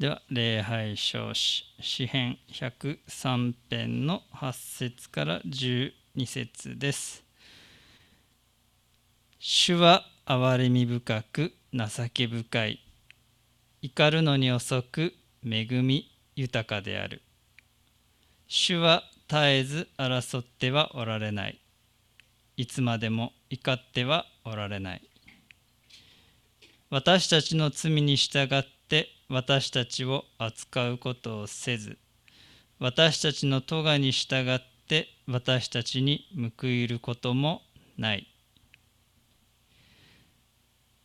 では礼拝書詩詩編103編の8節から12節です。主は憐れみ深く情け深い。怒るのに遅く恵み豊かである。主は絶えず争ってはおられない。いつまでも怒ってはおられない。私たちの罪に従って私たちを扱うことをせず私たちの咎に従って私たちに報いることもない。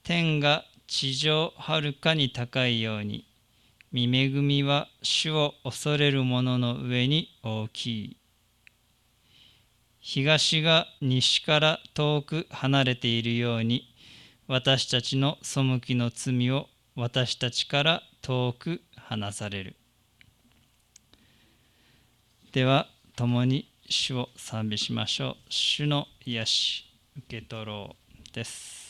天が地上はるかに高いように見恵みは主を恐れる者の上に大きい。東が西から遠く離れているように私たちの背きの罪を私たちから遠く離される。では共に主を賛美しましょう。主の癒し受け取ろうです。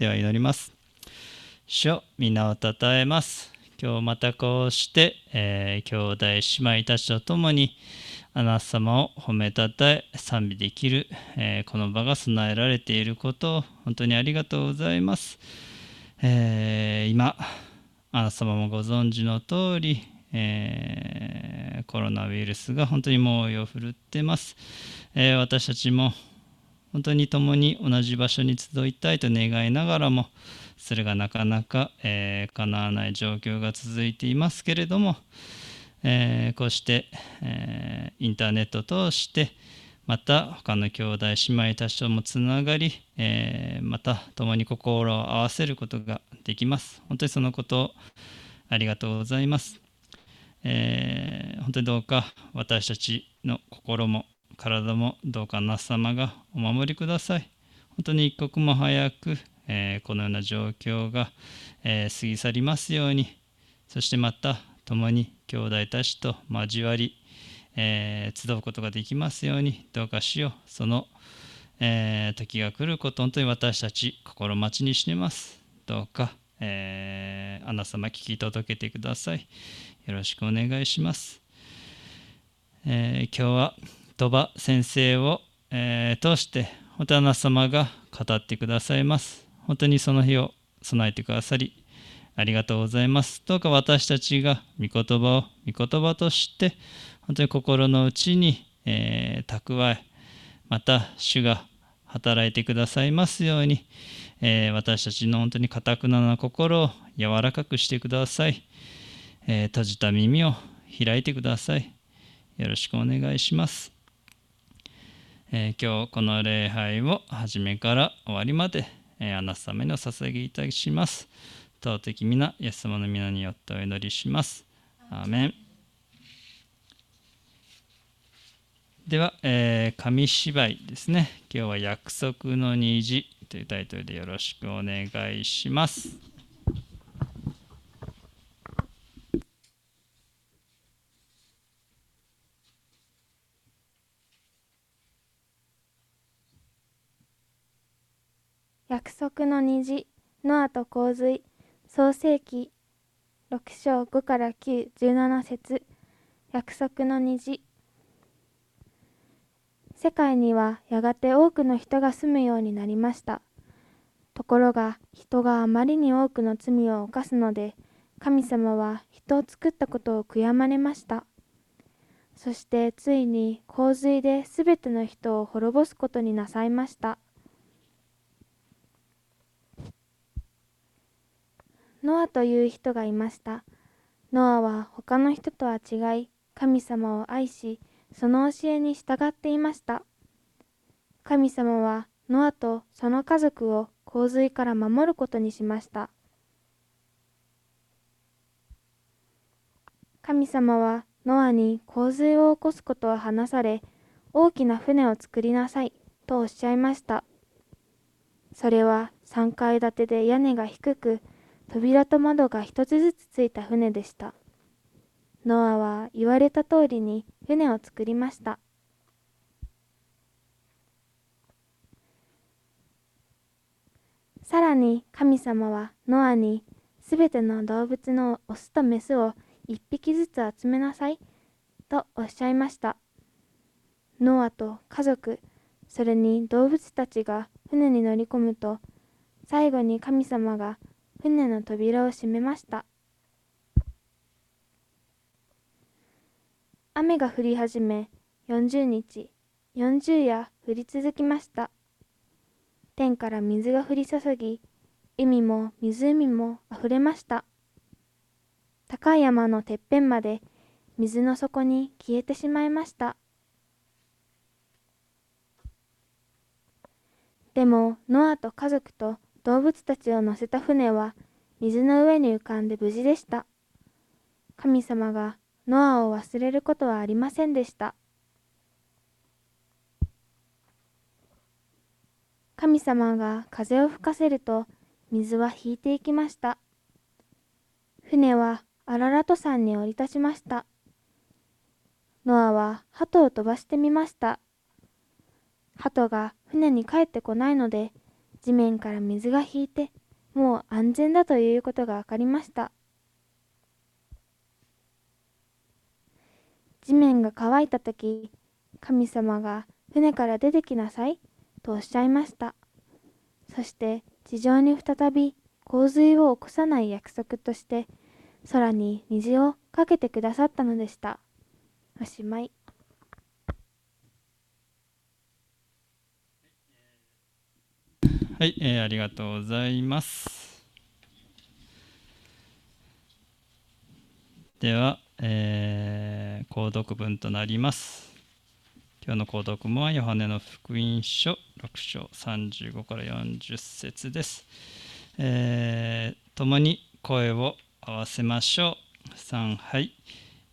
では祈ります。主皆をたたえます。今日またこうして、えー、兄弟姉妹たちと共にあなた様を褒めたたえ賛美できる、えー、この場が備えられていることを本当にありがとうございます。えー、今あなた様もご存知の通り、えーコロナウイルスが本当に猛威を振るってます。え私たちも本当に共に同じ場所に集いたいと願いながらもそれがなかなか、えー、叶わない状況が続いていますけれども、えー、こうして、えー、インターネットを通してまた他の兄弟姉妹たちともつながり、えー、また共に心を合わせることができます。本当にそのことをありがとうございます、えー、本当にどうか私たちの心も体もどうか那須様がお守りください。本当に一刻も早く、えー、このような状況が、えー、過ぎ去りますように、そしてまた共に兄弟たちと交わり、えー、集うことができますように、どうかしよう、その、え、時が来ること本当に私たち心待ちにしてます。どうか、えー、あなた様聞き届けてください。よろしくお願いします、えー、今日は鳥羽先生を、えー、通して本当にあなた様が語ってくださいます。本当にその日を備えてくださりありがとうございます。どうか私たちが御言葉を御言葉として本当に心の内に、えー、蓄えまた主が働いてくださいますように、えー、私たちの本当にかたくなな心を柔らかくしてください、えー、閉じた耳を開いてください。よろしくお願いします、えー、今日この礼拝を初めから終わりまで、えあなた様にお捧げいたします尊き皆イエス様の皆によってお祈りしますアーメンでは、えー、紙芝居ですね。今日は約束の虹というタイトルでよろしくお願いします。約束の虹、ノアと洪水、創世記6章5から9、17節約束の虹、世界にはやがて多くの人が住むようになりました。ところが人があまりに多くの罪を犯すので神様は人を作ったことを悔やまれました。そしてついに洪水ですべての人を滅ぼすことになさいました。ノアという人がいました。ノアは他の人とは違い神様を愛しその教えに従っていました。神様はノアとその家族を洪水から守ることにしました。神様はノアに洪水を起こすことを話され、大きな船を作りなさいとおっしゃいました。それは3階建てで屋根が低く、扉と窓が一つずつついた船でした。ノアは言われた通りに船を作りました。さらに神様はノアにすべての動物のオスとメスを一匹ずつ集めなさいとおっしゃいました。ノアと家族、それに動物たちが船に乗り込むと、最後に神様が船の扉を閉めました。雨が降り始め40日40夜降り続きました。天から水が降り注ぎ海も湖もあふれました。高い山のてっぺんまで水の底に消えてしまいました。でもノアと家族と動物たちを乗せた船は水の上に浮かんで無事でした神様がノアを忘れることはありませんでした。神様が風を吹かせると水は引いていきました。船はアララト山に降り立ちました。ノアは鳩を飛ばしてみました。鳩が船に帰ってこないので地面から水が引いてもう安全だということが分かりました。地面が乾いた時神様が船から出てきなさいとおっしゃいました。そして地上に再び洪水を起こさない約束として空に虹をかけてくださったのでした。おしまい。はい、えー、ありがとうございますではえー、購読文となります。今日の購読文はヨハネの福音書6章35から40節です。えー、共に声を合わせましょう。3はい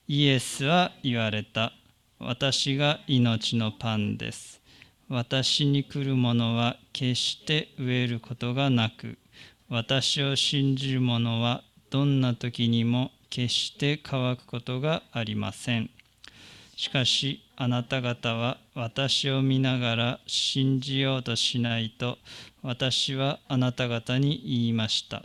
イエスは言われた。私が命のパンです。私に来る者は決して飢えることがなく、私を信じる者はどんな時にも決して乾くことがありません。しかしあなた方は私を見ながら信じようとしないと私はあなた方に言いました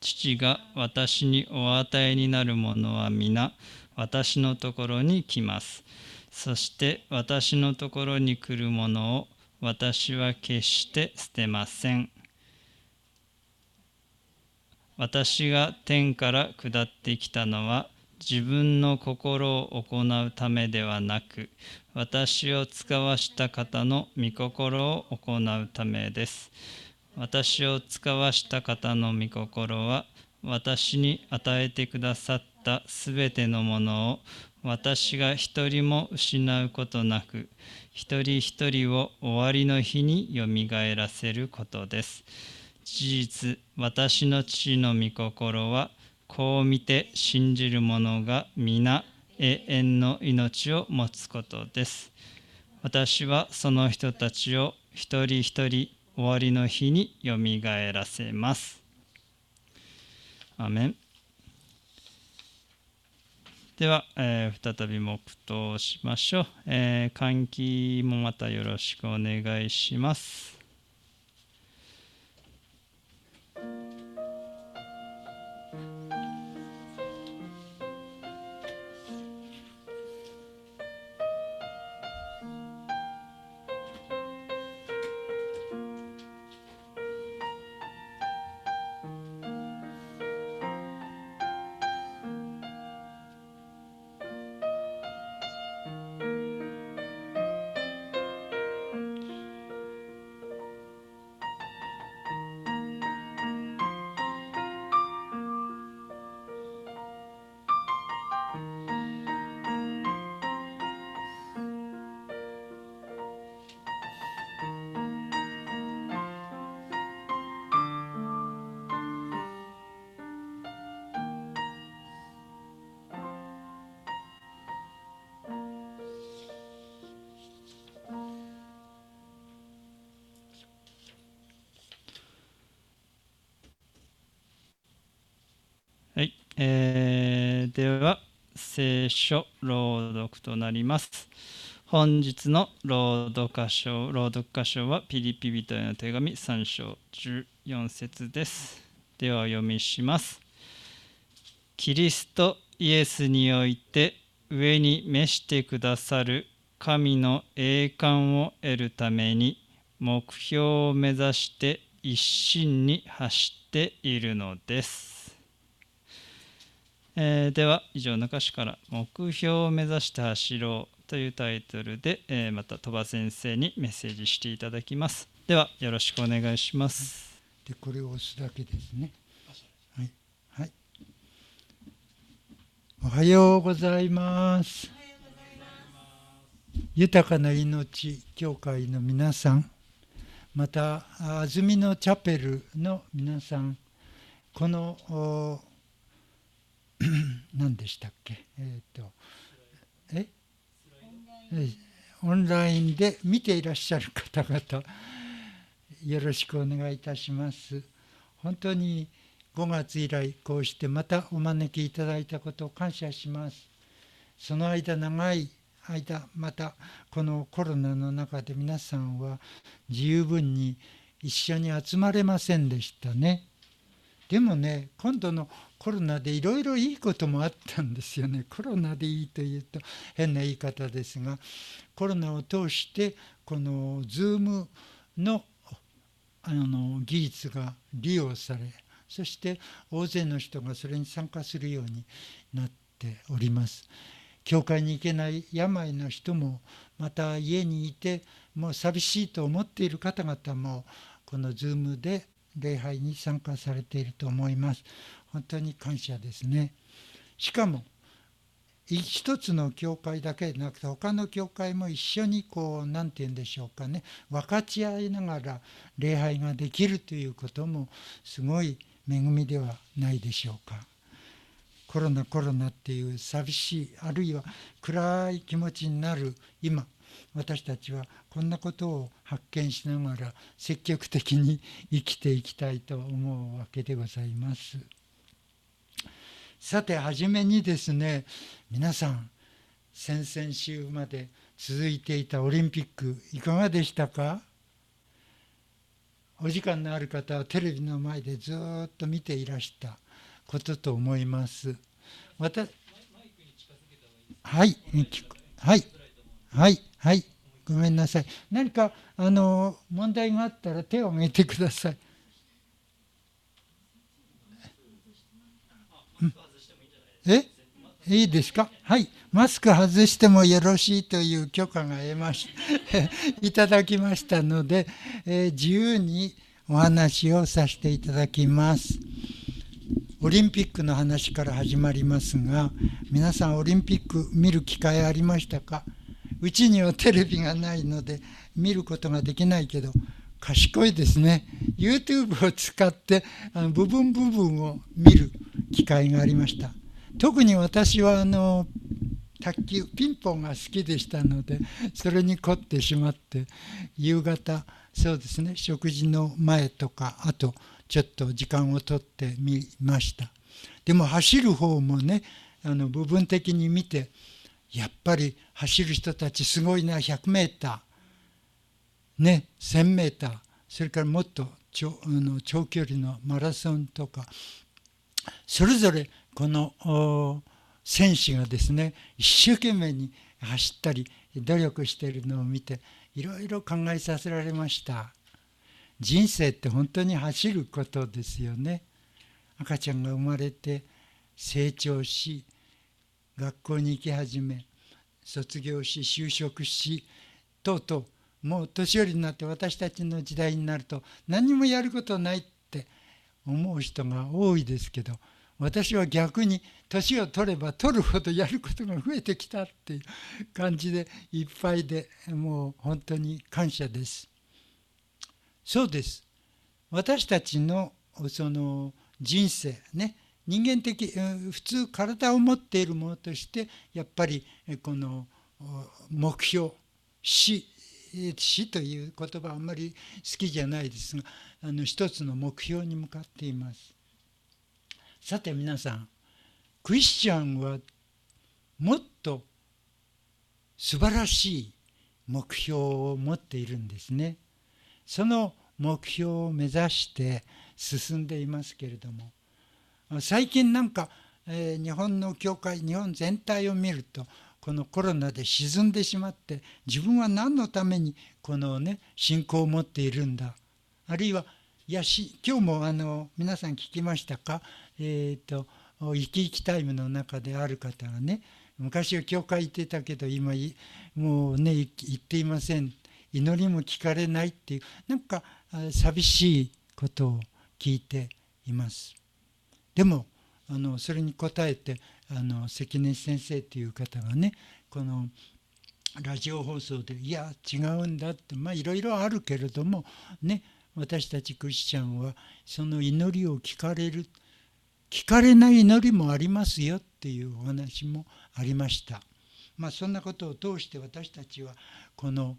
父が私にお与えになるものは皆私のところに来ますそして私のところに来るものを私は決して捨てません。私が天から下ってきたのは自分の心を行うためではなく私を使わした方の御心を行うためです。私を使わした方の御心は私に与えてくださったすべてのものを私が一人も失うことなく一人一人を終わりの日によみがえらせることです。事実私の父の御心はこう見て信じる者が皆永遠の命を持つことです。私はその人たちを一人一人終わりの日によみがえらせます。アメン。では、えー、再び黙祷しましょう、えー、換気もまたよろしくお願いします。では聖書朗読となります。本日の朗読箇所朗読箇所はピリピ人への手紙3章14節です。ではお読みします。キリストイエスにおいて上に召してくださる神の栄冠を得るために目標を目指して一心に走っているのです。えー、では以上の歌詞から「目標を目指して走ろう」というタイトルで、えー、また鳥羽先生にメッセージしていただきます。ではよろしくお願いします。でこれを押すだけですね。はい、はい、おはようございます。豊かな命教会の皆さんまた安曇野チャペルの皆さんこの 何でしたっけ？えっ、ー、とえ？オンラインで見ていらっしゃる方々よろしくお願いいたします。本当に5月以来こうしてまたお招きいただいたことを感謝します。その間長い間またこのコロナの中で皆さんは十分に一緒に集まれませんでしたね。でもね今度のコロナでいろいろいいこともあったんですよねコロナでいいというと変な言い方ですがコロナを通してこの Zoom のあの技術が利用されそして大勢の人がそれに参加するようになっております。教会に行けない病の人もまた家にいてもう寂しいと思っている方々もこの Zoom で礼拝に参加されていると思います。本当に感謝ですね。しかも一つの教会だけでなくて他の教会も一緒にこう何て言うんでしょうかね分かち合いながら礼拝ができるということもすごい恵みではないでしょうか。コロナコロナっていう寂しいあるいは暗い気持ちになる今私たちはこんなことを発見しながら積極的に生きていきたいと思うわけでございます。さて初めにですね皆さん先々週まで続いていたオリンピックいかがでしたか？お時間のある方はテレビの前でずっと見ていらしたことと思います。またはい、はい、はい、はい、ごめんなさい。何かあの問題があったら手を挙げてください。え？いいですか？はい。マスク外してもよろしいという許可が得ました いただきましたので、えー、自由にお話をさせていただきます。オリンピックの話から始まりますが皆さんオリンピック見る機会ありましたか？うちにはテレビがないので見ることができないけど賢いですね。YouTube を使ってあの部分部分を見る機会がありました。特に私はあの卓球ピンポンが好きでしたのでそれに凝ってしまって夕方そうですね食事の前とかあとちょっと時間をとってみました。でも走る方もねあの部分的に見てやっぱり走る人たちすごいな 100m ね 1000m それからもっと長あの長距離のマラソンとかそれぞれこの選手がですね一生懸命に走ったり努力しているのを見ていろいろ考えさせられました。人生って本当に走ることですよね。赤ちゃんが生まれて成長し学校に行き始め卒業し就職しとうとうもう年寄りになって私たちの時代になると何もやることないって思う人が多いですけど私は逆に年を取れば取るほどやることが増えてきたっていう感じでいっぱいでもう本当に感謝です。そうです。私たちのその人生ね人間的普通体を持っているものとしてやっぱりこの目標死死という言葉はあんまり好きじゃないですがあの一つの目標に向かっています。さて皆さんクリスチャンはもっと素晴らしい目標を持っているんですね。その目標を目指して進んでいますけれども最近なんか、えー、日本の教会日本全体を見るとこのコロナで沈んでしまって自分は何のためにこのね信仰を持っているんだあるいはいやし今日もあの皆さん聞きましたか？え、ー、と生き生きタイムの中である方がね昔は教会行ってたけど今もうね行っていません。祈りも聞かれないっていうなんか寂しいことを聞いています。でもあのそれに応えてあの関根先生という方がねこのラジオ放送でいや違うんだってまあいろいろあるけれどもね私たちクリスチャンはその祈りを聞かれる聞かれない祈りもありますよっていうお話もありました。まあ、そんなことを通して私たちはこの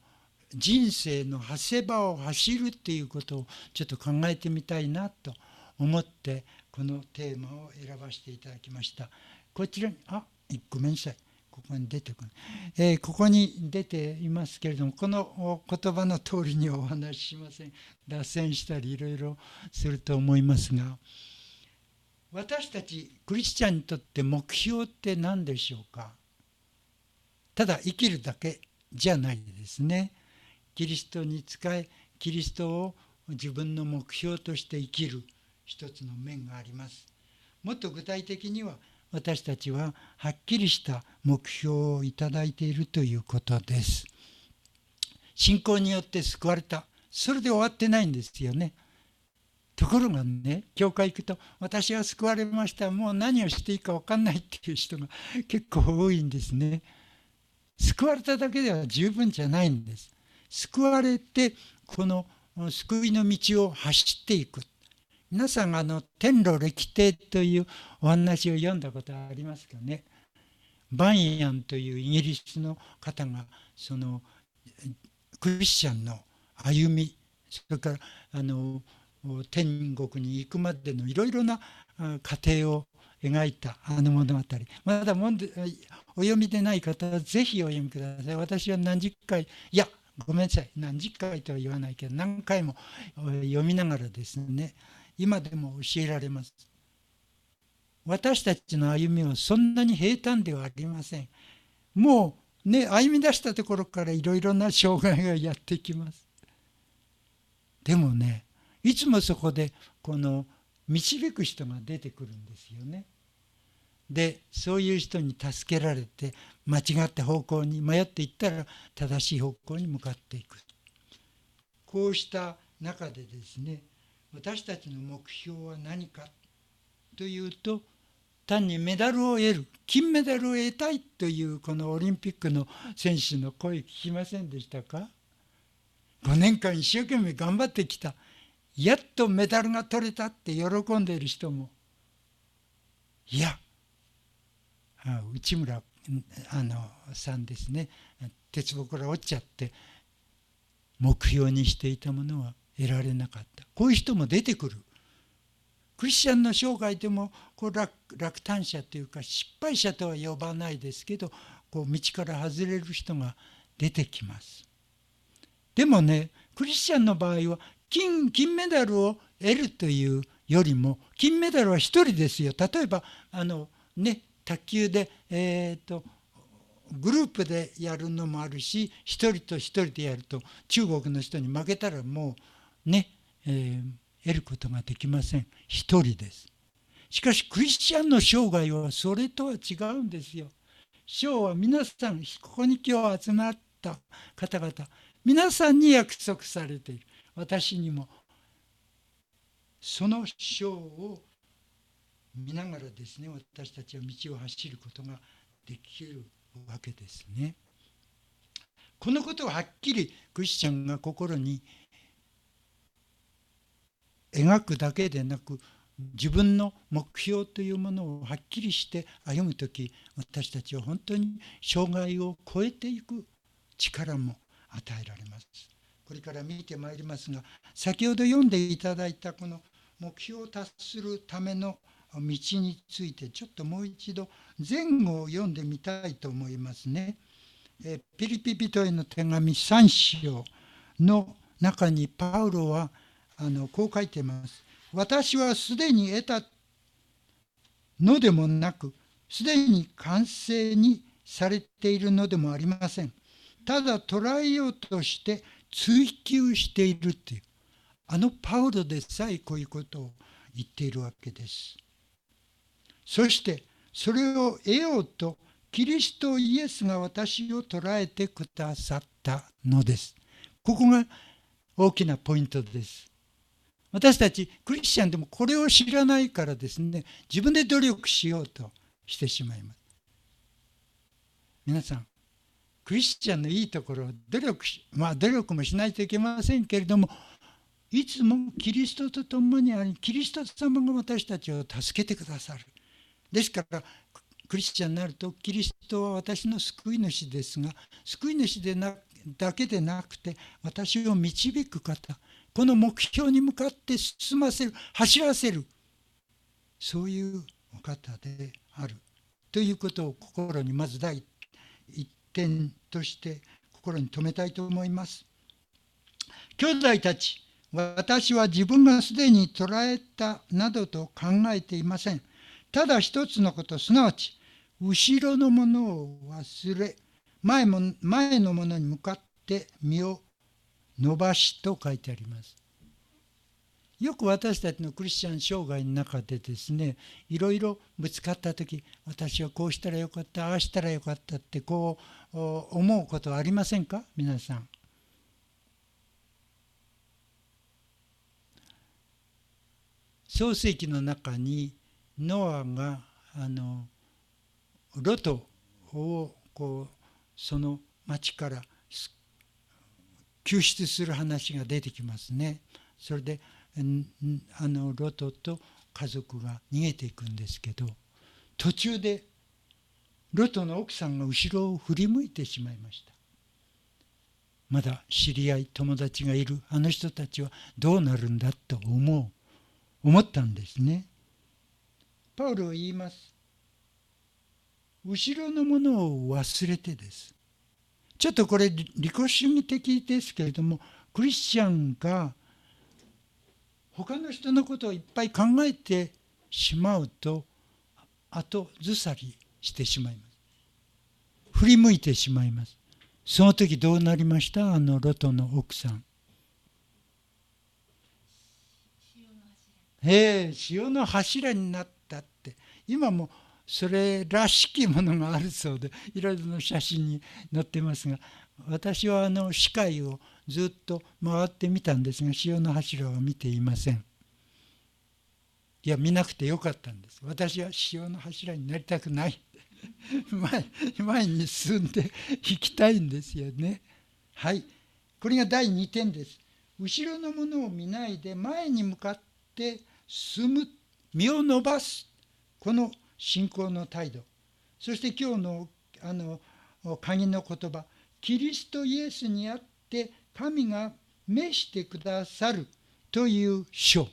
人生の長谷場を走るっていうことをちょっと考えてみたいなと思ってこのテーマを選ばせていただきました。こちらにあごめんなさいここに出てくる、えー、ここに出ていますけれどもこの言葉の通りにはお話ししません脱線したりいろいろすると思いますが私たちクリスチャンにとって目標って何でしょうか？ただ生きるだけじゃないですね。キリストに仕えキリストを自分の目標として生きる一つの面があります。もっと具体的には私たちははっきりした目標をいただいているということです。信仰によって救われたそれで終わってないんですよね。ところがね教会行くと私は救われました。もう何をしていいか分かんないっていう人が結構多いんですね。救われただけでは十分じゃないんです。救われてこの救いの道を走っていく。皆さんあの天路歴帝というお話を読んだことありますかね。バンヤンというイギリスの方がそのクリスチャンの歩みそれからあの天国に行くまでのいろいろな過程を描いたあの物語。まだもんでお読みでない方はぜひお読みください。私は何十回いやごめんなさい。何十回とは言わないけど何回も読みながらですね今でも教えられます。私たちの歩みはそんなに平坦ではありません。もうね歩み出したところからいろいろな障害がやってきます。でもねいつもそこでこの導く人が出てくるんですよね。でそういう人に助けられて間違った方向に迷っていったら正しい方向に向かっていく。こうした中でですね私たちの目標は何かというと単にメダルを得る金メダルを得たいというこのオリンピックの選手の声聞きませんでしたか？5年間一生懸命頑張ってきた。やっとメダルが取れたって喜んでいる人も。いや。内村あのさんですね。鉄棒から落ちちゃって目標にしていたものは得られなかった。こういう人も出てくる。クリスチャンの生涯でもこう落落胆者というか失敗者とは呼ばないですけどこう道から外れる人が出てきます。でもねクリスチャンの場合は金金メダルを得るというよりも金メダルは1人ですよ。例えばあのね卓球で、えーと、グループでやるのもあるし1人と1人でやると中国の人に負けたらもうね、えー、得ることができません。1人です。しかしクリスチャンの生涯はそれとは違うんですよ。章は皆さんここに今日集まった方々皆さんに約束されている。私にもその章を見ながらですね私たちは道を走ることができるわけですね。このことをはっきりクリスチャンが心に描くだけでなく自分の目標というものをはっきりして歩む時私たちは本当に障害を超えていく力も与えられます。これから見てまいりますが先ほど読んでいただいたこの目標を達するための道についてちょっともう一度前後を読んでみたいと思いますね。えピリピ人への手紙3章の中にパウロはあのこう書いてます。私はすでに得たのでもなくすでに完成にされているのでもありません。ただ捉えようとして追求しているっていうあのパウロでさえこういうことを言っているわけです。そしてそれを得ようとキリストイエスが私を捉えてくださったのです。ここが大きなポイントです。私たちクリスチャンでもこれを知らないからですね自分で努力しようとしてしまいます。皆さんクリスチャンのいいところ努力しまあ努力もしないといけませんけれどもいつもキリストと共にありキリスト様が私たちを助けてくださる。ですからクリスチャンになるとキリストは私の救い主ですが救い主でなだけでなくて私を導く方この目標に向かって進ませる走らせるそういうお方である。ということを心にまず第一点として心に留めたいと思います。兄弟たち私は自分がすでに捉えたなどと考えていません。ただ一つのことすなわち後ろのものを忘れ前も前のものに向かって身を伸ばしと書いてありますよく私たちのクリスチャン生涯の中でですねいろいろぶつかった時私はこうしたらよかったああしたらよかったってこう思うことはありませんか？皆さん創世記の中にノアがあのロトをこうその町から救出する話が出てきますね。それであのロトと家族が逃げていくんですけど途中でロトの奥さんが後ろを振り向いてしまいました。まだ知り合い友達がいるあの人たちはどうなるんだと思う思ったんですね。パウロは言います。後ろのものを忘れてです。ちょっとこれ利己主義的ですけれどもクリスチャンが他の人のことをいっぱい考えてしまうと後ずさりしてしまいます。振り向いてしまいます。その時どうなりました？あのロトの奥さん。ええ潮の柱になったって。今もそれらしきものがあるそうでいろいろな写真に載ってますが私はあの視界をずっと回ってみたんですが潮の柱は見ていません。いや見なくてよかったんです。私は潮の柱になりたくない前 前に進んでいきたいんですよね。はい。これが第2点です。後ろのものを見ないで前に向かって進む。身を伸ばす。この信仰の態度。そして今日のあの鍵の言葉。キリストイエスにあって神が召してくださる。という書。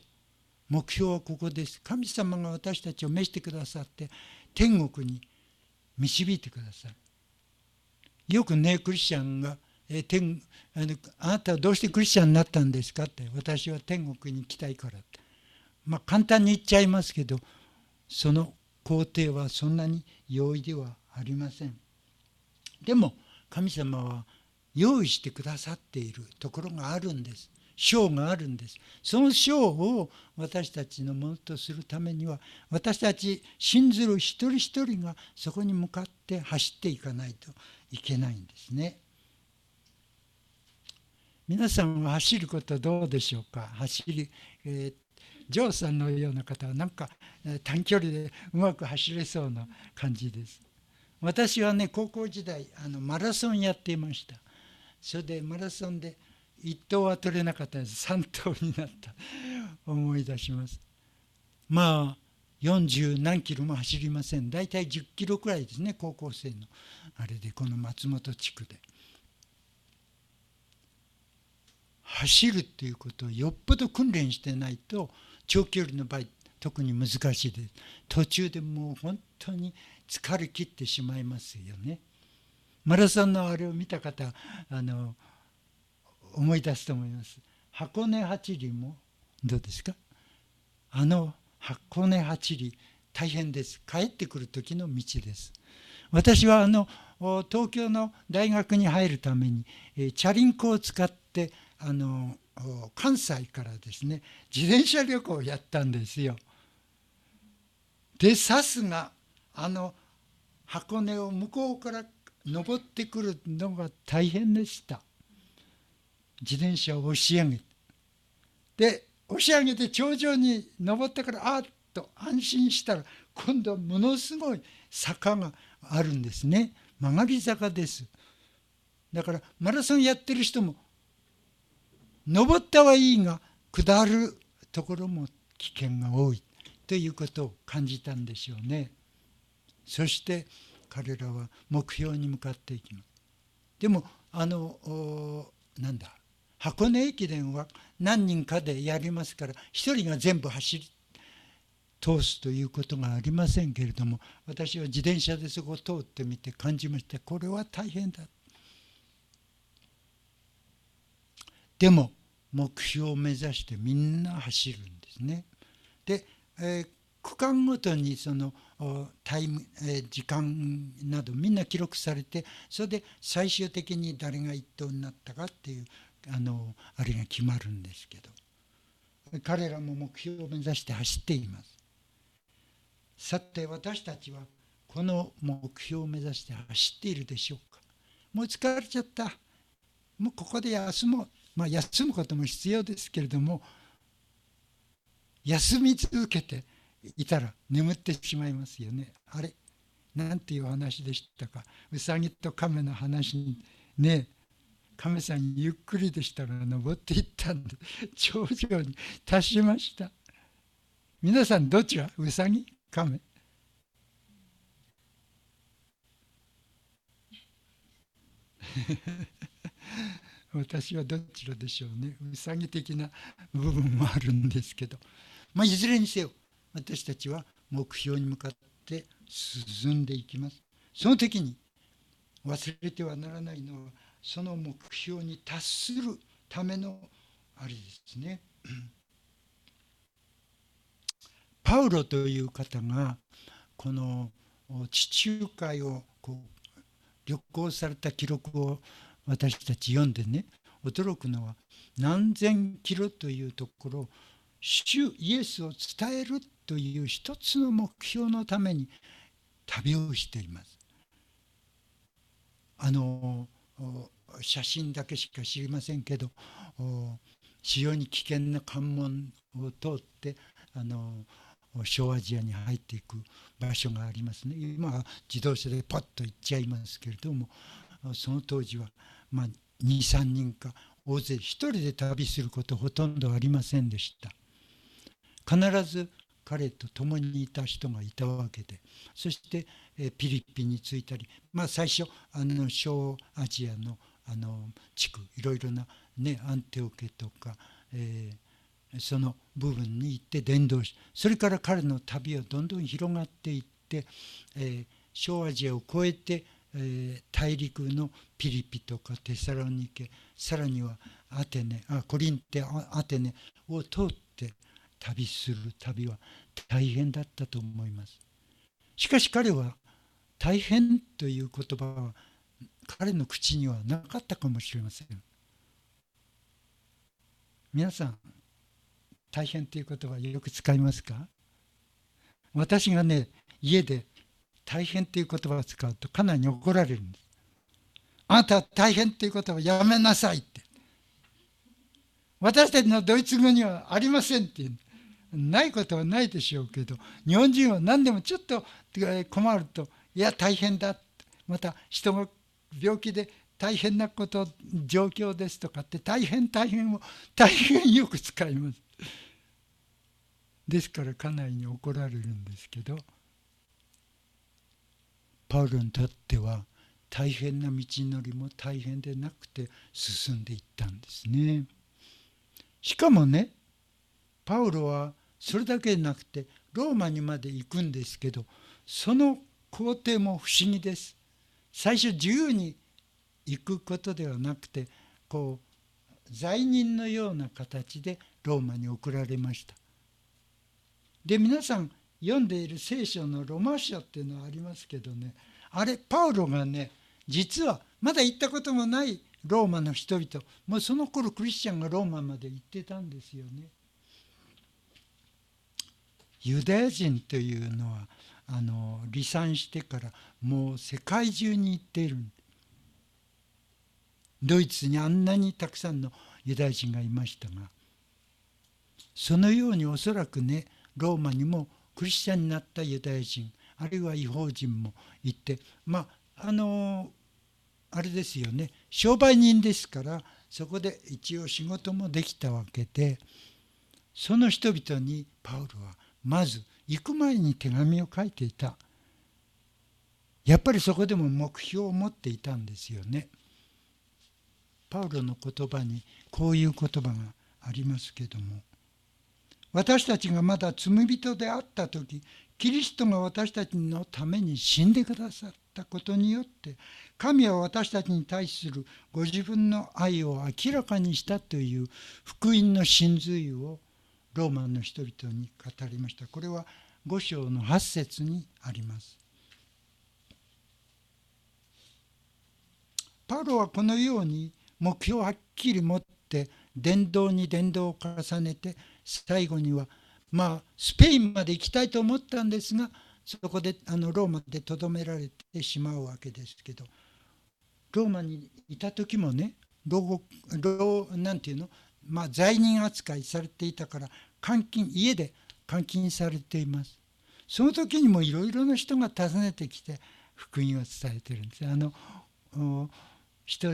目標はここです。神様が私たちを召してくださって天国に導いてくださるよくねクリスチャンがえ天あのあなたはどうしてクリスチャンになったんですか？って。私は天国に行きたいからって。まあ簡単に言っちゃいますけどその工程はそんなに容易ではありません。でも神様は用意してくださっているところがあるんです。章があるんです。その章を私たちのものとするためには私たち信ずる一人一人がそこに向かって走っていかないといけないんですね。皆さんは走ることどうでしょうか？走り、えー、ジョーさんのような方はなんか短距離でうまく走れそうな感じです。私はね高校時代あのマラソンやっていました。それでマラソンで1等は取れなかったです。3等になった思い出します。まあ40何キロも走りません。大体10キロくらいですね高校生のあれでこの松本地区で。走るっていうことをよっぽど訓練してないと長距離の場合特に難しいです。途中でもう本当に疲れ切ってしまいますよね。マラソンのあれを見た方あの思い出すと思います箱根八里もどうですか？あの箱根八里大変です帰ってくる時の道です私はあの東京の大学に入るために、えチャリンコを使ってあの関西からですね自転車旅行をやったんですよ。でさすがあの箱根を向こうから登ってくるのが大変でした。自転車を押し上げて。で押し上げて頂上に登ってからあっと安心したら今度はものすごい坂があるんですね。曲がり坂です。だからマラソンやってる人も登ったはいいが下るところも危険が多い。ということを感じたんでしょうね。そして彼らは目標に向かっていきます。でもあのなんだ箱根駅伝は何人かでやりますから1人が全部走り通すということがありませんけれども私は自転車でそこを通ってみて感じました。これは大変だ。でも目標を目指してみんな走るんですね。で、えー、区間ごとにそのタイム、えー、時間などみんな記録されてそれで最終的に誰が一等になったかっていうあのあれが決まるんですけど。彼らも目標を目指して走っています。さて私たちはこの目標を目指して走っているでしょうか。もう疲れちゃった。もうここで休もうまあ休むことも必要ですけれども休み続けていたら眠ってしまいますよね。あれ？なんていう話でしたか？うさぎと亀の話にね。亀さんゆっくりでしたら登っていったんで 頂上に達しました。皆さんどちらうさぎ亀私はどちらでしょうね。うさぎ的な部分もあるんですけど、まあ、いずれにせよ私たちは目標に向かって進んでいきます。その時に忘れてはならないのはその目標に達するためのあれですねパウロという方がこの地中海をこう旅行された記録を私たち読んでね驚くのは何千キロというところ主イエスを伝えるという一つの目標のために旅をしています。あの写真だけしか知りませんけど非常に危険な関門を通ってあの小アジアに入っていく場所がありますね。今は自動車でパッと行っちゃいますけれどもその当時は、まあ、23人か大勢1人で旅することほとんどありませんでした。必ず彼と共にいた人がいたわけでそしてえピリピに着いたり、まあ、最初あの小アジアのあの地区いろいろな、ね、アンテオケとか、えー、その部分に行って伝道しそれから彼の旅はどんどん広がっていって、えー、小アジアを越えて、えー、大陸のピリピとかテサロニケさらにはアテネあコリンテアテネを通って旅する旅は大変だったと思います。しかし彼は大変という言葉は彼の口にはなかったかもしれません。皆さん大変という言葉よく使いますか？私がね家で大変という言葉を使うとかなり怒られるんです。あなたは大変という言葉やめなさいって。私たちのドイツ語にはありませんっていう。ないことはないでしょうけど日本人は何でもちょっと困るといや大変だまた人が病気で大変なこと状況ですとかって大変大変を大変よく使います。ですから家内に怒られるんですけどパウロにとっては大変な道のりも大変でなくて進んでいったんですね。しかもねパウロはそれだけでなくてローマにまで行くんですけどその工程も不思議です。最初自由に行くことではなくてこう罪人のような形でローマに送られました。で皆さん読んでいる聖書のロマ書っていうのはありますけどねあれパウロがね実はまだ行ったこともないローマの人々もうその頃クリスチャンがローマまで行ってたんですよね。ユダヤ人というのはあの離散してからもう世界中に行っているドイツにあんなにたくさんのユダヤ人がいましたがそのようにおそらくねローマにもクリスチャンになったユダヤ人あるいは違法人もいてまああのあれですよね商売人ですからそこで一応仕事もできたわけでその人々にパウロはまず行く前に手紙を書いていた。やっぱりそこでも目標を持っていたんですよね。パウロの言葉にこういう言葉がありますけども。私たちがまだ罪人であった時キリストが私たちのために死んでくださったことによって神は私たちに対するご自分の愛を明らかにしたという福音の真髄をローマの人々に語りました。これは5章の8節にあります。パウロはこのように目標をはっきり持って伝道に伝道を重ねて最後にはまあスペインまで行きたいと思ったんですがそこであのローマでとどめられてしまうわけですけどローマにいた時もね牢獄なんていうの？まあ罪人扱いされていたから監禁家で監禁されています。その時にもいろいろな人が訪ねてきて福音を伝えてるんです。あの人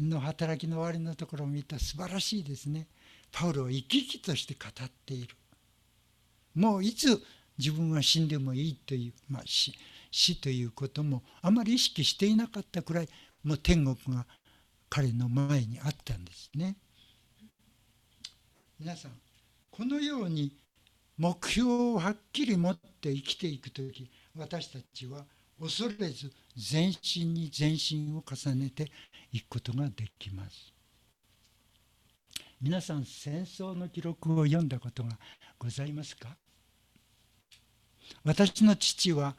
の働きの終わりのところを見た素晴らしいですね。パウロは生き生きとして語っている。もういつ自分は死んでもいいという、まあ、死死ということもあまり意識していなかったくらいもう天国が彼の前にあったんですね。皆さんこのように目標をはっきり持って生きていく時私たちは恐れず前進に前進を重ねていくことができます。皆さん戦争の記録を読んだことがございますか？私の父は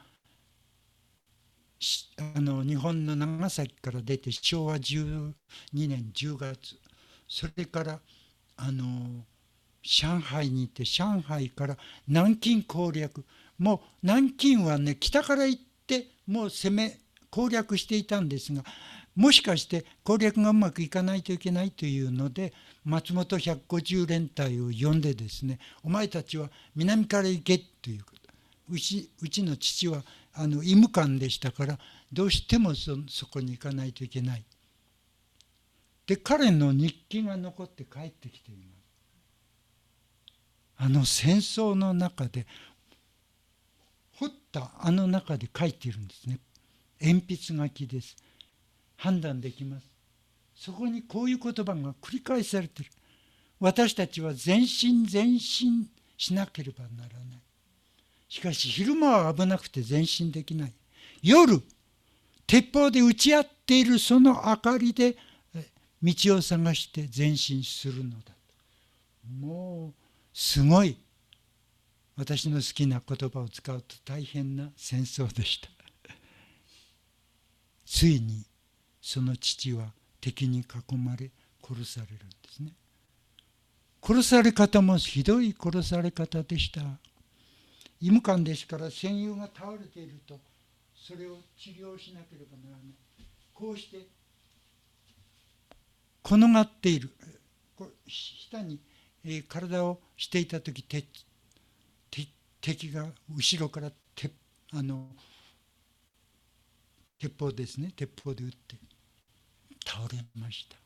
あの日本の長崎から出て昭和12年10月それからあの上海に行って上海から南京攻略もう南京はね北から行ってもう攻め攻略していたんですがもしかして攻略がうまくいかないといけないというので松本150連隊を呼んでですねお前たちは南から行けということうちうちの父はあの医務官でしたからどうしてもそそこに行かないといけない。で彼の日記が残って帰ってきています。あの戦争の中で掘ったあの中で書いているんですね。鉛筆書きです。判断できます。そこにこういう言葉が繰り返されてる。私たちは前進前進しなければならない。しかし昼間は危なくて前進できない。夜、鉄砲で撃ち合っているその明かりで道を探して前進するのだもうすごい。私の好きな言葉を使うと大変な戦争でした。ついにその父は敵に囲まれ殺されるんですね。殺され方もひどい殺され方でした。医務官ですから戦友が倒れているとそれを治療しなければならない。こうして転がっている。下に、え体をしていた時敵が後ろから鉄あの鉄砲ですね。鉄砲で撃って倒れました。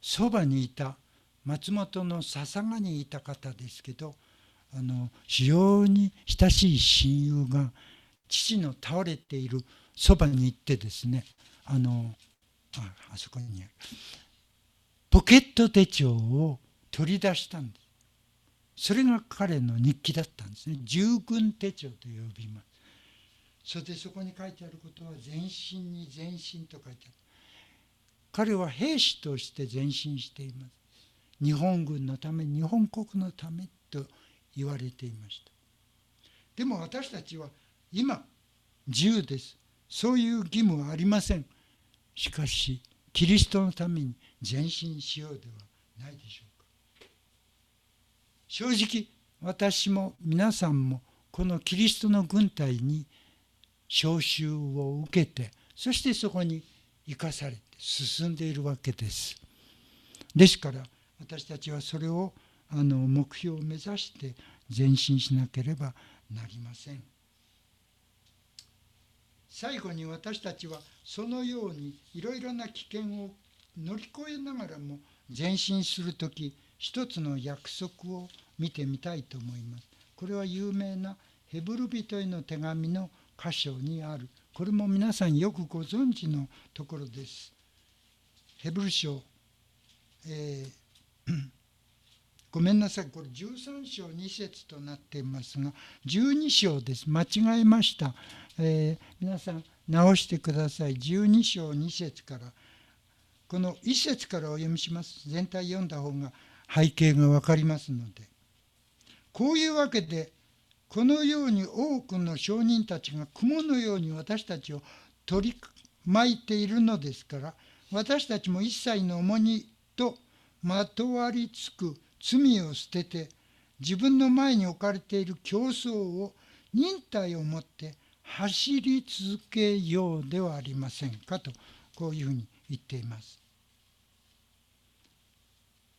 そばにいた松本の笹賀にいた方ですけどあの非常に親しい親友が父の倒れているそばに行ってですねあのああそこにある。ポケット手帳を取り出したんです。それが彼の日記だったんですね。従軍手帳と呼びます。それでそこに書いてあることは前進に前進と書いてある。彼は兵士として前進しています。日本軍のため日本国のためと言われていました。でも私たちは今自由です。そういう義務はありません。しかしキリストのために前進しようではないでしょうか。正直私も皆さんもこのキリストの軍隊に召集を受けてそしてそこに生かされて進んでいるわけです。ですから私たちはそれをあの目標を目指して前進しなければなりません。最後に私たちはそのようにいろいろな危険を乗り越えながらも前進する時一つの約束を見てみたいと思います。これは有名なヘブル人への手紙の箇所にある。これも皆さんよくご存知のところです。ヘブル書、えーごめんなさい。これ13章2節となっていますが12章です。間違えました、えー、皆さん直してください。12章2節から。この1節からお読みします。全体読んだ方が背景が分かりますので。こういうわけでこのように多くの証人たちが雲のように私たちを取り巻いているのですから私たちも一切の重荷とまとわりつく罪を捨てて自分の前に置かれている競争を忍耐を持って走り続けようではありませんかとこういうふうに言っています。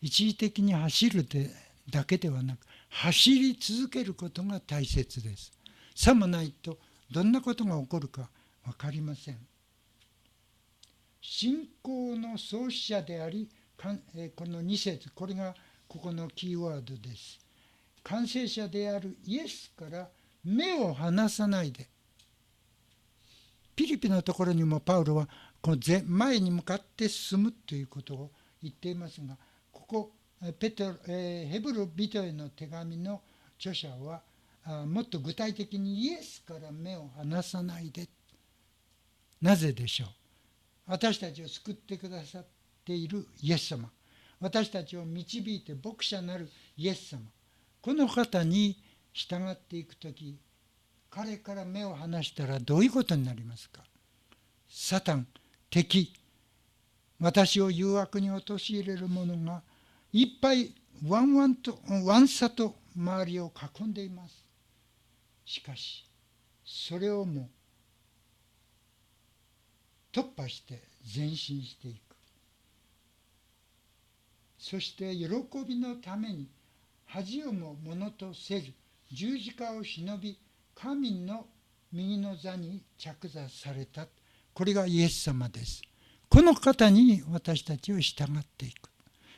一時的に走るでだけではなく走り続けることが大切です。さもないとどんなことが起こるか分かりません。信仰の創始者でありこの2節これがここのキーワードです。完成者であるイエスから目を離さないで。ピリピのところにもパウロはこの前に向かって進むということを言っていますがここペトえー、ヘブル人への手紙の著者はあもっと具体的にイエスから目を離さないで。なぜでしょう？私たちを救ってくださっているイエス様。私たちを導いて牧者なるイエス様。この方に従っていく時彼から目を離したらどういうことになりますか？サタン敵。私を誘惑に陥れる者がいっぱいワンワンとワンサと周りを囲んでいます。しかしそれをも突破して前進していく。そして喜びのために恥をもものとせず十字架を忍び神の右の座に着座されたこれがイエス様です。この方に私たちを従っていく。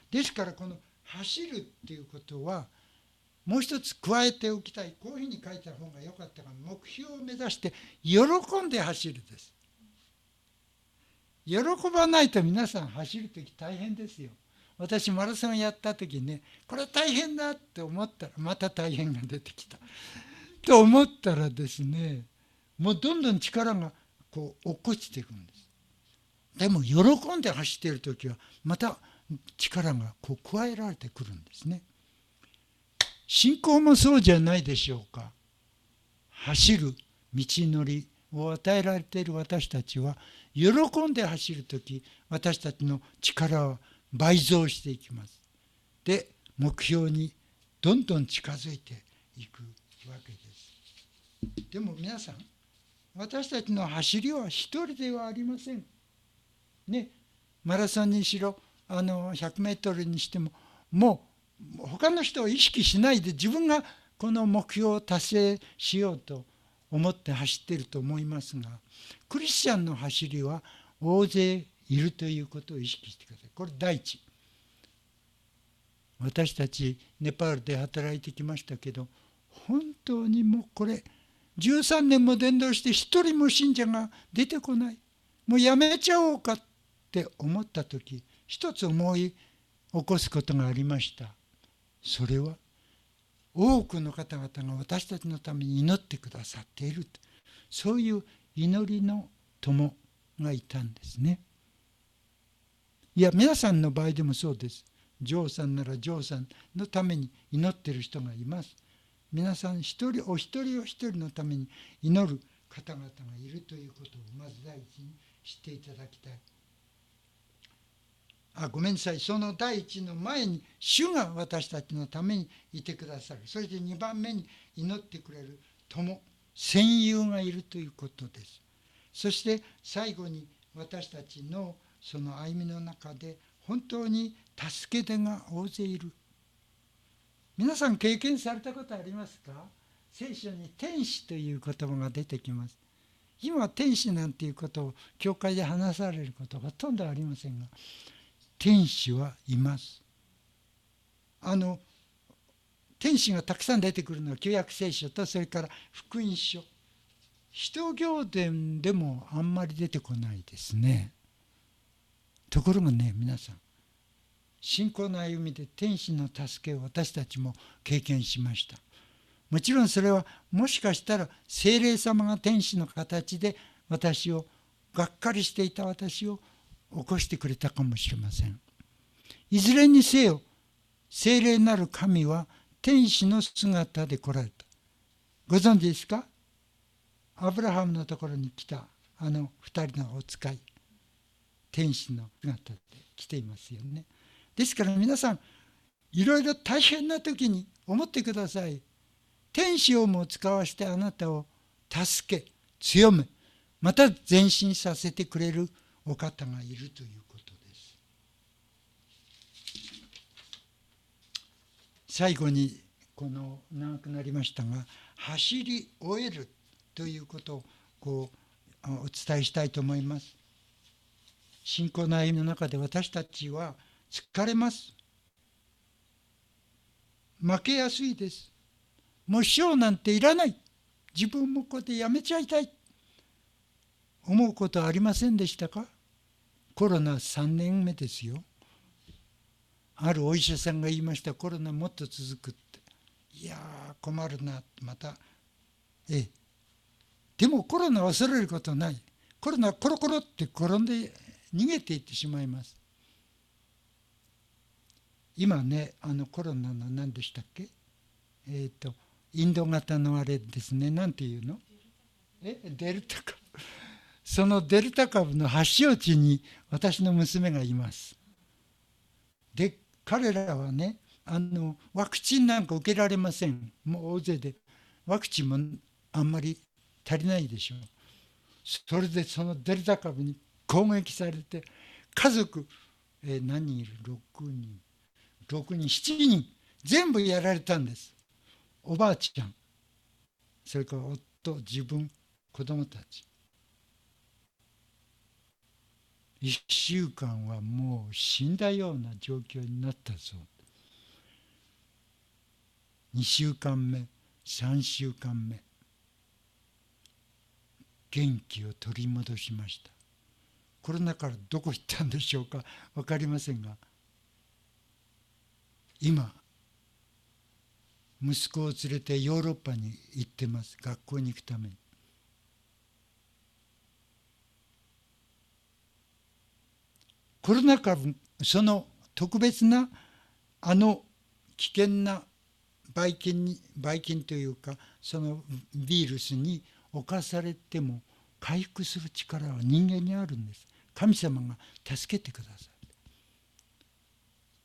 ですからこの走るっていうことはもう一つ加えておきたい。こういうふうに書いた方が良かったが目標を目指して喜んで走るです。喜ばないと皆さん走る時大変ですよ。私マラソンやった時ねこれ大変だって思ったらまた大変が出てきた。と思ったらですねもうどんどん力がこう落っこちていくんです。でも喜んで走っている時はまた力がこう加えられてくるんですね。信仰もそうじゃないでしょうか。走る道のりを与えられている私たちは喜んで走る時私たちの力は倍増していきます。で目標にどんどん近づいていくわけです。でも皆さん私たちの走りは一人ではありません。ね。マラソンにしろあの100メートルにしてももう他の人を意識しないで自分がこの目標を達成しようと思って走ってると思いますがクリスチャンの走りは大勢いるということを意識してください。これ第一。私たちネパールで働いてきましたけど本当にもうこれ13年も伝道して一人も信者が出てこない。もうやめちゃおうかって思った時一つ思い起こすことがありました。それは多くの方々が私たちのために祈ってくださっている。そういう祈りの友がいたんですね。いや皆さんの場合でもそうです。ジョーさんならジョーさんのために祈ってる人がいます。皆さん一人お一人お一人のために祈る方々がいるということをまず第一に知っていただきたい。あごめんなさい。その第一の前に主が私たちのためにいてくださる。そして2番目に祈ってくれる友戦友がいるということです。そして最後に私たちのその歩みの中で本当に助け手が大勢いる。皆さん経験されたことありますか？聖書に天使という言葉が出てきます。今天使なんていうことを教会で話されることほとんどありませんが天使はいます。あの天使がたくさん出てくるのは旧約聖書とそれから福音書。使徒行伝でもあんまり出てこないですね。ところがね皆さん信仰の歩みで天使の助けを私たちも経験しました。もちろんそれはもしかしたら精霊様が天使の形で私をがっかりしていた私を起こしてくれたかもしれません。いずれにせよ精霊なる神は天使の姿で来られた。ご存知ですか？アブラハムのところに来たあの二人のお使い天使の姿で来ていますよね。ですから皆さんいろいろ大変な時に思ってください。天使をも使わしてあなたを助け強めまた前進させてくれるお方がいるということです。最後にこの長くなりましたが走り終えるということをこうお伝えしたいと思います。信仰の歩みの中で私たちは疲れます。負けやすいです。もう師匠なんていらない。自分もここでやめちゃいたい。思うことありませんでしたか？コロナ3年目ですよ。あるお医者さんが言いました。コロナもっと続くって。いやー困るな。また。ええ。でもコロナは恐れることない。コロナコロコロって転んで逃げていってしまいます。今ねあのコロナの何でしたっけ？えっ、ー、とインド型のあれですね。何ていうの？えデルタ株。そのデルタ株の発祥地に私の娘がいます。で彼らはねあのワクチンなんか受けられません。もう大勢で。ワクチンもあんまり足りないでしょう。それでそのデルタ株に攻撃されて家族、えー、何人いる？6人。6人7人全部やられたんです。おばあちゃん。それから夫自分子供たち。1週間はもう死んだような状況になったそう2週間目3週間目。元気を取り戻しました。コロナからどこ行ったんでしょうか。分かりませんが。今息子を連れてヨーロッパに行ってます。学校に行くために。コロナ株その特別なあの危険なばい菌にばい菌というかそのウイルスに侵されても回復する力は人間にあるんです。神様が助けてください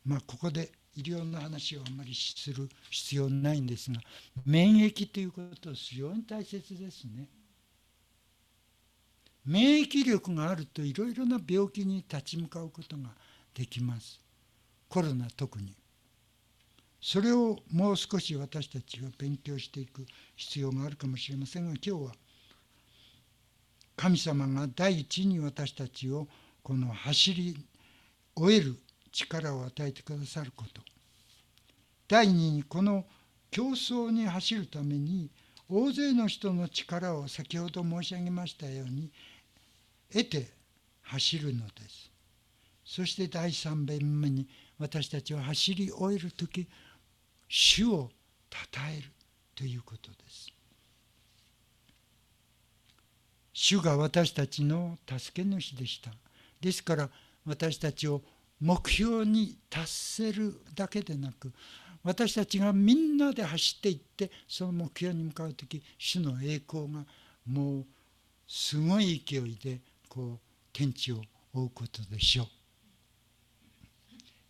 まあここで医療の話をあんまりする必要ないんですが免疫ということは非常に大切ですね。免疫力があるといろいろな病気に立ち向かうことができます。コロナ特に。それをもう少し私たちは勉強していく必要があるかもしれませんが今日は神様が第一に私たちをこの走り終える力を与えてくださること。第二にこの競争に走るために大勢の人の力を先ほど申し上げましたように得て走るのです。そして第三弁目に私たちは走り終える時主を称えるということです。主が私たちの助け主でした。ですから私たちを目標に達せるだけでなく私たちがみんなで走っていってその目標に向かう時主の栄光がもうすごい勢いでこう天地を追うことでしょう。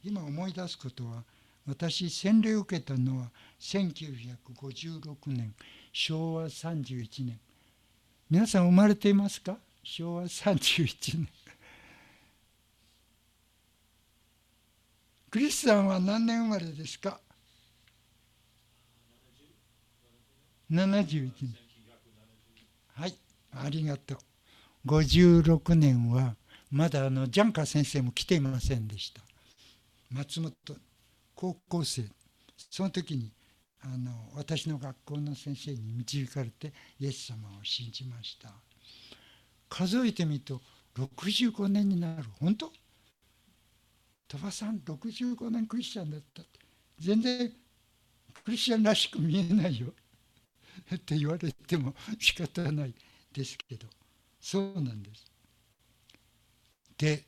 今思い出すことは私洗礼を受けたのは1956年昭和31年。皆さん生まれていますか？昭和31年。クリスさんは何年生まれですか？71年はいありがとう。56年はまだあのジャンカ先生も来ていませんでした。松本高校生。その時にあの私の学校の先生に導かれてイエス様を信じました。数えてみると65年になる。本当？鳥羽さん65年クリスチャンだった全然クリスチャンらしく見えないよ。って言われても仕方ないですけど。そうなんです。で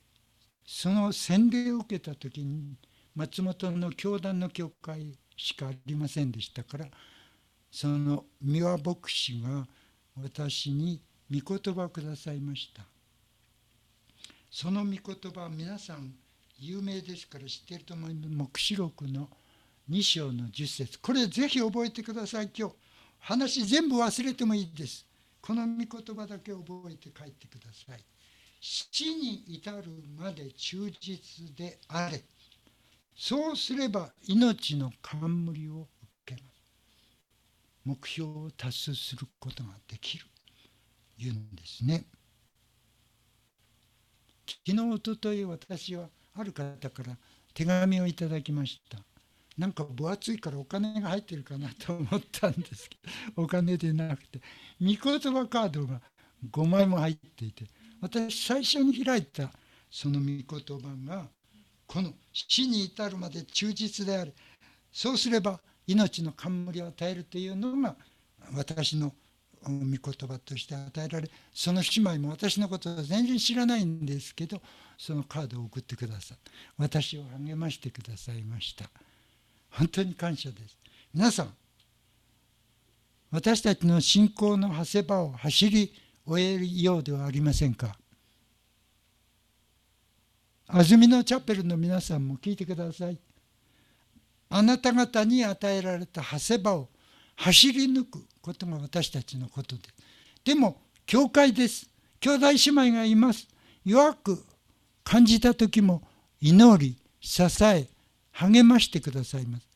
その洗礼を受けた時に松本の教団の教会しかありませんでしたからその三輪牧師が私に御言葉をくださいました。その御言葉皆さん有名ですから知ってると思います黙示録の2章の10節。これぜひ覚えてください。今日話全部忘れてもいいです。この御言葉だけ覚えて帰ってください。死に至るまで忠実であれ。そうすれば命の冠を受けます。目標を達成することができる。言うんですね。昨日おととい私はある方から手紙をいただきました。なんか分厚いからお金が入ってるかなと思ったんですけどお金でなくて。御言葉カードが5枚も入っていて私最初に開いたその御言葉がこの死に至るまで忠実であれそうすれば命の冠を与えるというのが私の御言葉として与えられその姉妹も私のことを全然知らないんですけどそのカードを送ってくださって私を励ましてくださいました。本当に感謝です。皆さん私たちの信仰の長谷場を走り終えるようではありませんか？安曇野チャペルの皆さんも聞いてください。あなた方に与えられた長谷場を走り抜くことが私たちのことで。でも、教会です。兄弟姉妹がいます。弱く感じた時も祈り、支え、励ましてくださいます。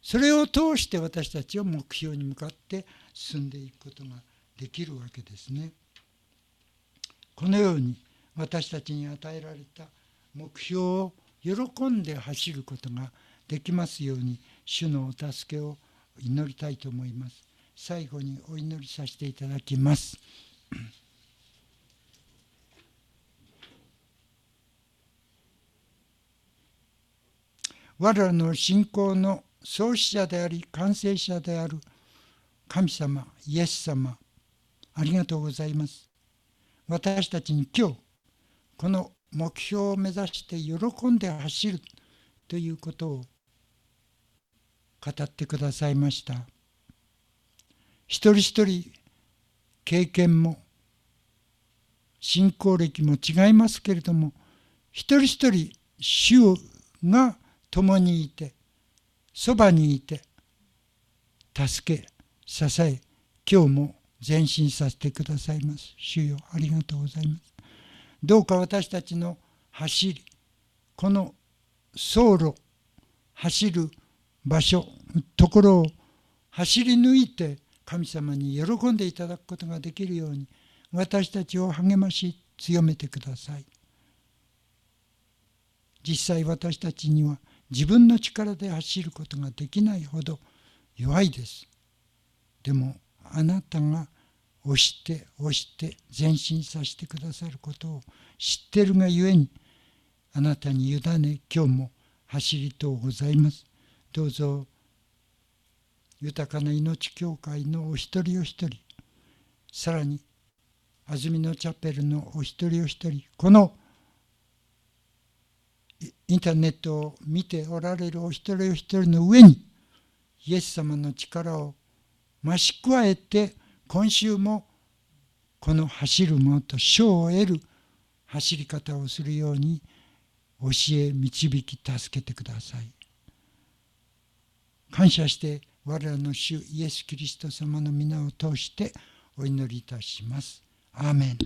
それを通して私たちは目標に向かって進んでいくことができるわけですね。このように私たちに与えられた目標を喜んで走ることができますように主のお助けを祈りたいと思います最後にお祈りさせていただきます。我らの信仰の創始者であり完成者である神様イエス様ありがとうございます。私たちに今日この目標を目指して喜んで走るということを語ってくださいました。一人一人経験も信仰歴も違いますけれども一人一人主が共にいてそばにいて助け支え今日も前進させてくださいます。主よありがとうございます。どうか私たちの走りこの走路走る場所ところを走り抜いて神様に喜んでいただくことができるように私たちを励まし強めてください。実際私たちには自分の力で走ることができないほど弱いです。でもあなたが押して押して前進させてくださることを知ってるがゆえにあなたに委ね今日も走りとうございます。どうぞ豊かな命協会のお一人お一人さらに安曇野チャペルのお一人お一人このインターネットを見ておられるお一人お一人の上にイエス様の力を増し加えて今週もこの走る者と賞を得る走り方をするように教え導き助けてください。感謝して我らの主イエス・キリスト様の皆を通してお祈りいたします。アーメン